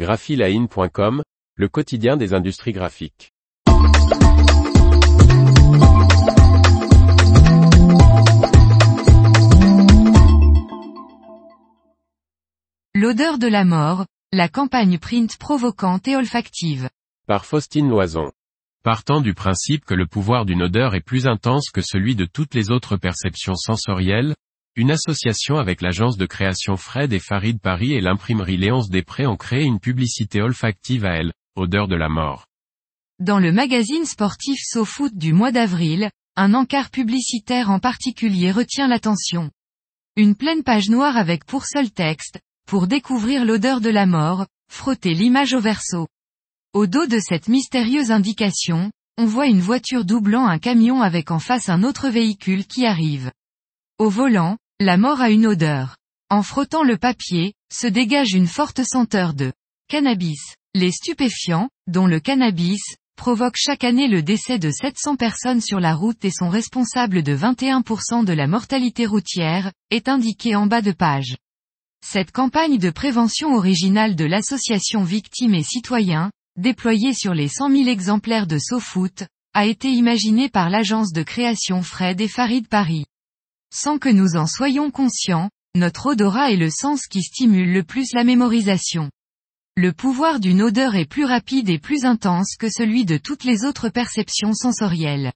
graphiline.com, le quotidien des industries graphiques. L'odeur de la mort, la campagne print provocante et olfactive. Par Faustine Loison. Partant du principe que le pouvoir d'une odeur est plus intense que celui de toutes les autres perceptions sensorielles, une association avec l'agence de création Fred et Farid Paris et l'imprimerie Léonce Després ont créé une publicité olfactive à elle, odeur de la mort. Dans le magazine sportif SoFoot du mois d'avril, un encart publicitaire en particulier retient l'attention. Une pleine page noire avec pour seul texte, pour découvrir l'odeur de la mort, frottez l'image au verso. Au dos de cette mystérieuse indication, on voit une voiture doublant un camion avec en face un autre véhicule qui arrive. Au volant, la mort a une odeur. En frottant le papier, se dégage une forte senteur de cannabis. Les stupéfiants, dont le cannabis, provoquent chaque année le décès de 700 personnes sur la route et sont responsables de 21% de la mortalité routière, est indiqué en bas de page. Cette campagne de prévention originale de l'association Victimes et Citoyens, déployée sur les 100 000 exemplaires de SoFoot, a été imaginée par l'agence de création Fred et Farid Paris. Sans que nous en soyons conscients, notre odorat est le sens qui stimule le plus la mémorisation. Le pouvoir d'une odeur est plus rapide et plus intense que celui de toutes les autres perceptions sensorielles.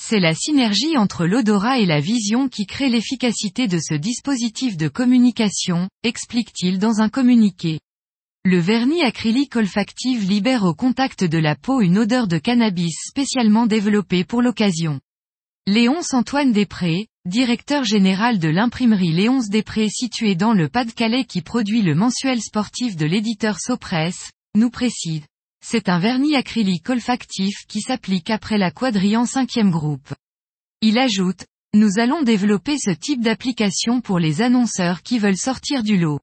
C'est la synergie entre l'odorat et la vision qui crée l'efficacité de ce dispositif de communication, explique-t-il dans un communiqué. Le vernis acrylique olfactif libère au contact de la peau une odeur de cannabis spécialement développée pour l'occasion. Léonce Antoine Després, directeur général de l'imprimerie Léonce Després située dans le Pas-de-Calais qui produit le mensuel sportif de l'éditeur Sopress, nous précise. C'est un vernis acrylique olfactif qui s'applique après la quadrille en cinquième groupe. Il ajoute, nous allons développer ce type d'application pour les annonceurs qui veulent sortir du lot.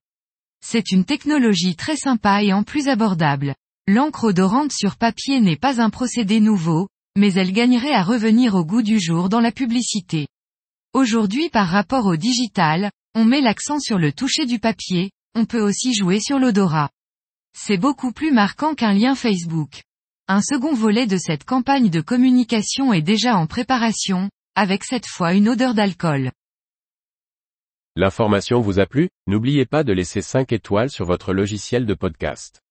C'est une technologie très sympa et en plus abordable. L'encre odorante sur papier n'est pas un procédé nouveau, mais elle gagnerait à revenir au goût du jour dans la publicité. Aujourd'hui par rapport au digital, on met l'accent sur le toucher du papier, on peut aussi jouer sur l'odorat. C'est beaucoup plus marquant qu'un lien Facebook. Un second volet de cette campagne de communication est déjà en préparation, avec cette fois une odeur d'alcool. L'information vous a plu? N'oubliez pas de laisser 5 étoiles sur votre logiciel de podcast.